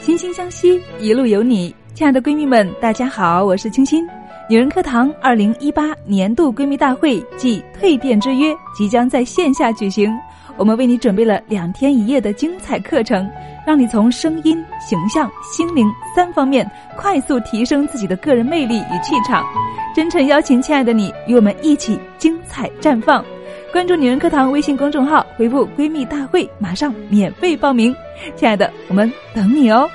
惺惺相惜，一路有你。亲爱的闺蜜们，大家好，我是清新。女人课堂二零一八年度闺蜜大会暨蜕变之约即将在线下举行，我们为你准备了两天一夜的精彩课程，让你从声音、形象、心灵三方面快速提升自己的个人魅力与气场。真诚邀请亲爱的你与我们一起精彩绽放。关注女人课堂微信公众号，回复“闺蜜大会”，马上免费报名。亲爱的，我们等你哦。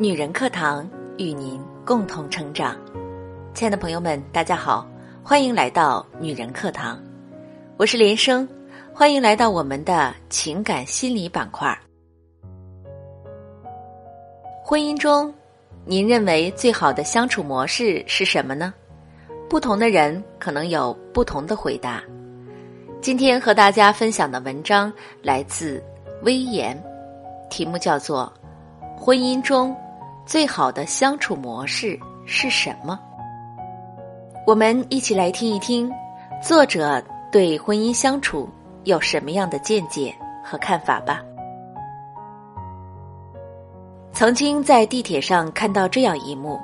女人课堂与您共同成长，亲爱的朋友们，大家好。欢迎来到女人课堂，我是连生，欢迎来到我们的情感心理板块。婚姻中，您认为最好的相处模式是什么呢？不同的人可能有不同的回答。今天和大家分享的文章来自微言，题目叫做《婚姻中最好的相处模式是什么》。我们一起来听一听，作者对婚姻相处有什么样的见解和看法吧。曾经在地铁上看到这样一幕：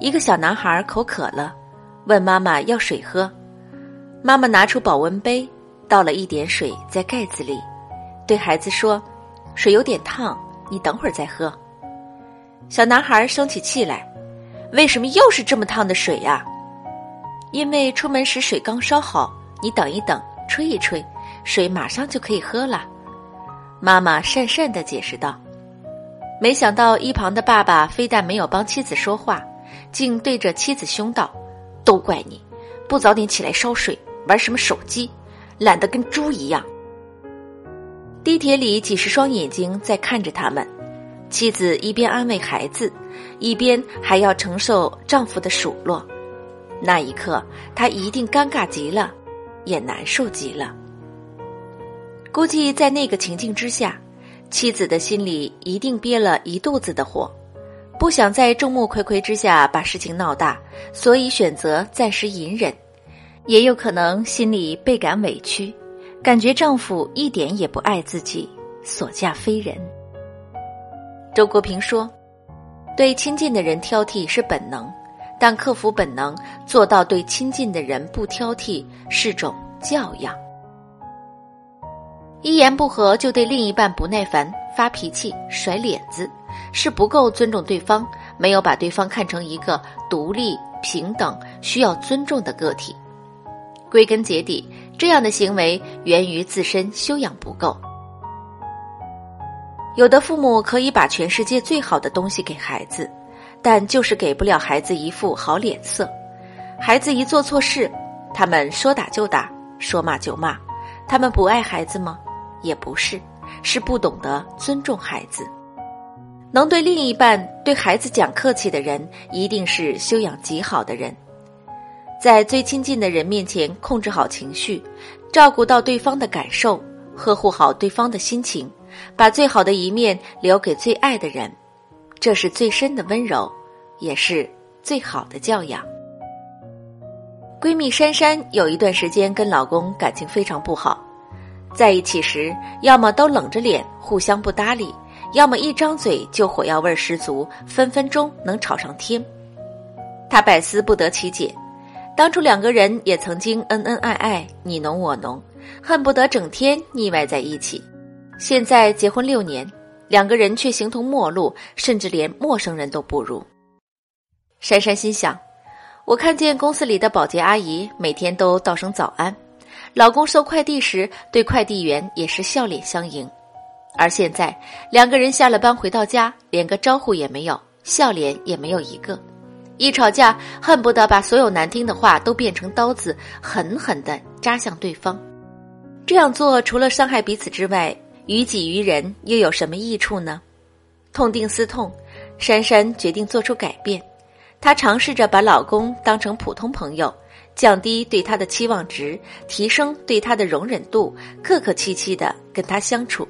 一个小男孩口渴了，问妈妈要水喝，妈妈拿出保温杯，倒了一点水在盖子里，对孩子说：“水有点烫，你等会儿再喝。”小男孩生起气来：“为什么又是这么烫的水呀？”因为出门时水刚烧好，你等一等，吹一吹，水马上就可以喝了。妈妈讪讪的解释道。没想到一旁的爸爸非但没有帮妻子说话，竟对着妻子凶道：“都怪你，不早点起来烧水，玩什么手机，懒得跟猪一样。”地铁里几十双眼睛在看着他们，妻子一边安慰孩子，一边还要承受丈夫的数落。那一刻，她一定尴尬极了，也难受极了。估计在那个情境之下，妻子的心里一定憋了一肚子的火，不想在众目睽睽之下把事情闹大，所以选择暂时隐忍。也有可能心里倍感委屈，感觉丈夫一点也不爱自己，所嫁非人。周国平说：“对亲近的人挑剔是本能。”但克服本能，做到对亲近的人不挑剔，是种教养。一言不合就对另一半不耐烦、发脾气、甩脸子，是不够尊重对方，没有把对方看成一个独立、平等、需要尊重的个体。归根结底，这样的行为源于自身修养不够。有的父母可以把全世界最好的东西给孩子。但就是给不了孩子一副好脸色，孩子一做错事，他们说打就打，说骂就骂，他们不爱孩子吗？也不是，是不懂得尊重孩子。能对另一半、对孩子讲客气的人，一定是修养极好的人。在最亲近的人面前控制好情绪，照顾到对方的感受，呵护好对方的心情，把最好的一面留给最爱的人。这是最深的温柔，也是最好的教养。闺蜜珊珊有一段时间跟老公感情非常不好，在一起时要么都冷着脸互相不搭理，要么一张嘴就火药味十足，分分钟能吵上天。她百思不得其解，当初两个人也曾经恩恩爱爱，你侬我侬，恨不得整天腻歪在一起。现在结婚六年。两个人却形同陌路，甚至连陌生人都不如。珊珊心想：我看见公司里的保洁阿姨每天都道声早安，老公收快递时对快递员也是笑脸相迎，而现在两个人下了班回到家，连个招呼也没有，笑脸也没有一个，一吵架恨不得把所有难听的话都变成刀子，狠狠的扎向对方。这样做除了伤害彼此之外，于己于人又有什么益处呢？痛定思痛，珊珊决定做出改变。她尝试着把老公当成普通朋友，降低对他的期望值，提升对他的容忍度，客客气气的跟他相处。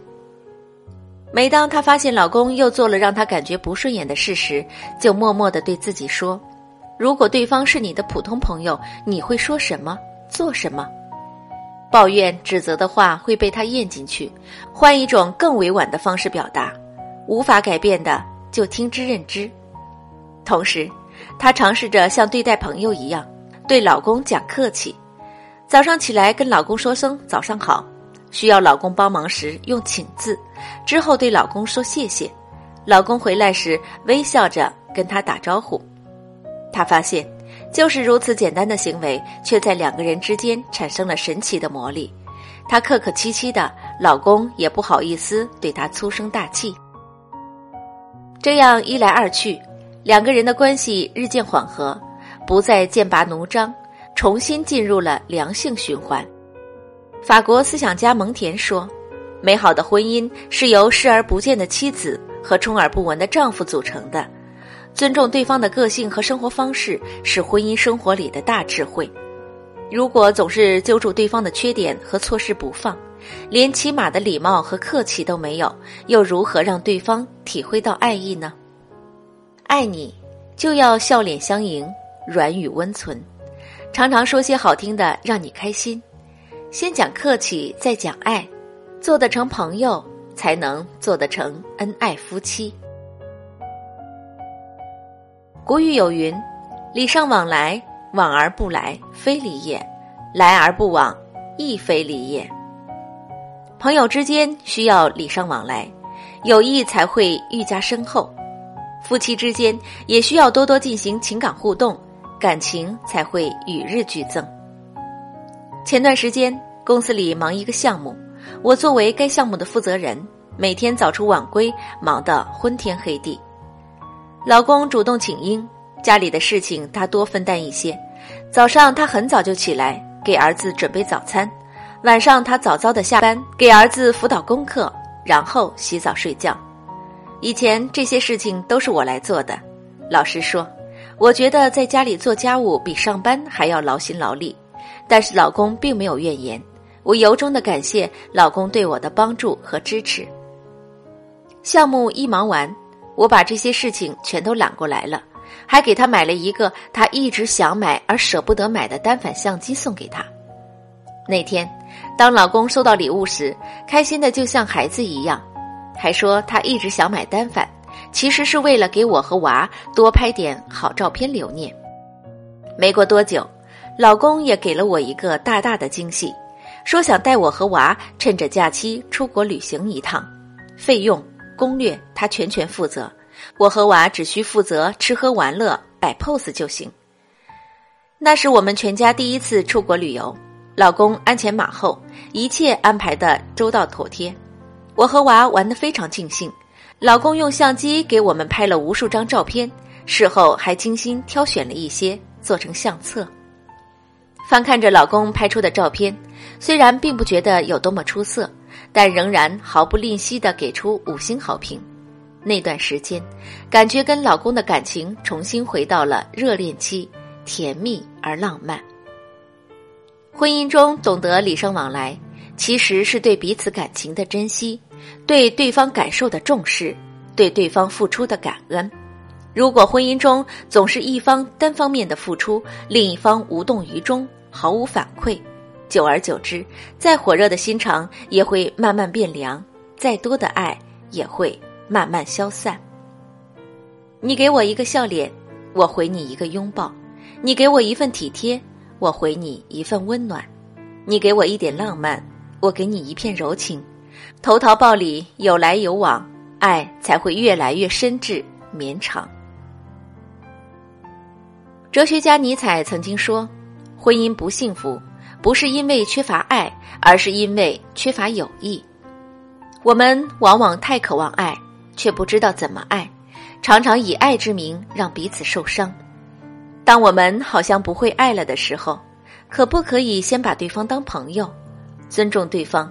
每当她发现老公又做了让她感觉不顺眼的事时，就默默的对自己说：“如果对方是你的普通朋友，你会说什么，做什么？”抱怨、指责的话会被他咽进去，换一种更委婉的方式表达。无法改变的，就听之任之。同时，她尝试着像对待朋友一样，对老公讲客气。早上起来跟老公说声早上好，需要老公帮忙时用请字，之后对老公说谢谢。老公回来时微笑着跟他打招呼。她发现，就是如此简单的行为，却在两个人之间产生了神奇的魔力。她客客气气的，老公也不好意思对她粗声大气。这样一来二去，两个人的关系日渐缓和，不再剑拔弩张，重新进入了良性循环。法国思想家蒙田说：“美好的婚姻是由视而不见的妻子和充耳不闻的丈夫组成的。尊重对方的个性和生活方式是婚姻生活里的大智慧。如果总是揪住对方的缺点和错事不放，”连起码的礼貌和客气都没有，又如何让对方体会到爱意呢？爱你就要笑脸相迎，软语温存，常常说些好听的，让你开心。先讲客气，再讲爱，做得成朋友，才能做得成恩爱夫妻。古语有云：“礼尚往来，往而不来，非礼也；来而不往，亦非礼也。”朋友之间需要礼尚往来，友谊才会愈加深厚；夫妻之间也需要多多进行情感互动，感情才会与日俱增。前段时间公司里忙一个项目，我作为该项目的负责人，每天早出晚归，忙得昏天黑地。老公主动请缨，家里的事情他多分担一些。早上他很早就起来，给儿子准备早餐。晚上，他早早的下班，给儿子辅导功课，然后洗澡睡觉。以前这些事情都是我来做的。老实说，我觉得在家里做家务比上班还要劳心劳力。但是老公并没有怨言，我由衷的感谢老公对我的帮助和支持。项目一忙完，我把这些事情全都揽过来了，还给他买了一个他一直想买而舍不得买的单反相机送给他。那天。当老公收到礼物时，开心的就像孩子一样，还说他一直想买单反，其实是为了给我和娃多拍点好照片留念。没过多久，老公也给了我一个大大的惊喜，说想带我和娃趁着假期出国旅行一趟，费用攻略他全权负责，我和娃只需负责吃喝玩乐摆 pose 就行。那是我们全家第一次出国旅游。老公鞍前马后，一切安排的周到妥帖，我和娃玩得非常尽兴。老公用相机给我们拍了无数张照片，事后还精心挑选了一些做成相册。翻看着老公拍出的照片，虽然并不觉得有多么出色，但仍然毫不吝惜的给出五星好评。那段时间，感觉跟老公的感情重新回到了热恋期，甜蜜而浪漫。婚姻中懂得礼尚往来，其实是对彼此感情的珍惜，对对方感受的重视，对对方付出的感恩。如果婚姻中总是一方单方面的付出，另一方无动于衷，毫无反馈，久而久之，再火热的心肠也会慢慢变凉，再多的爱也会慢慢消散。你给我一个笑脸，我回你一个拥抱；你给我一份体贴。我回你一份温暖，你给我一点浪漫，我给你一片柔情，投桃报李，有来有往，爱才会越来越深挚绵长。哲学家尼采曾经说：“婚姻不幸福，不是因为缺乏爱，而是因为缺乏友谊。”我们往往太渴望爱，却不知道怎么爱，常常以爱之名让彼此受伤。当我们好像不会爱了的时候，可不可以先把对方当朋友，尊重对方，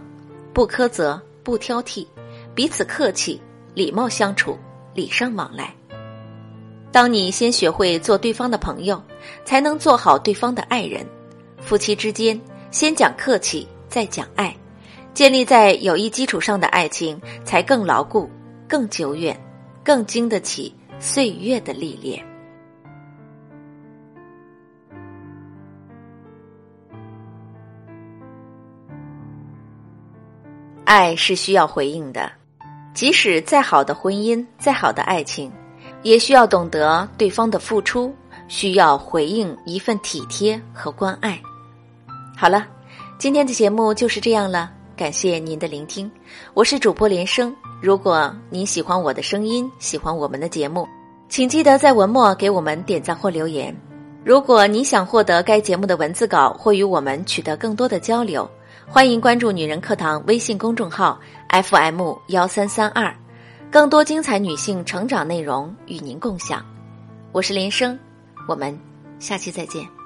不苛责，不挑剔，彼此客气，礼貌相处，礼尚往来。当你先学会做对方的朋友，才能做好对方的爱人。夫妻之间，先讲客气，再讲爱，建立在友谊基础上的爱情，才更牢固、更久远、更经得起岁月的历练。爱是需要回应的，即使再好的婚姻、再好的爱情，也需要懂得对方的付出，需要回应一份体贴和关爱。好了，今天的节目就是这样了，感谢您的聆听，我是主播连生。如果您喜欢我的声音，喜欢我们的节目，请记得在文末给我们点赞或留言。如果你想获得该节目的文字稿或与我们取得更多的交流。欢迎关注“女人课堂”微信公众号 FM 幺三三二，更多精彩女性成长内容与您共享。我是林生，我们下期再见。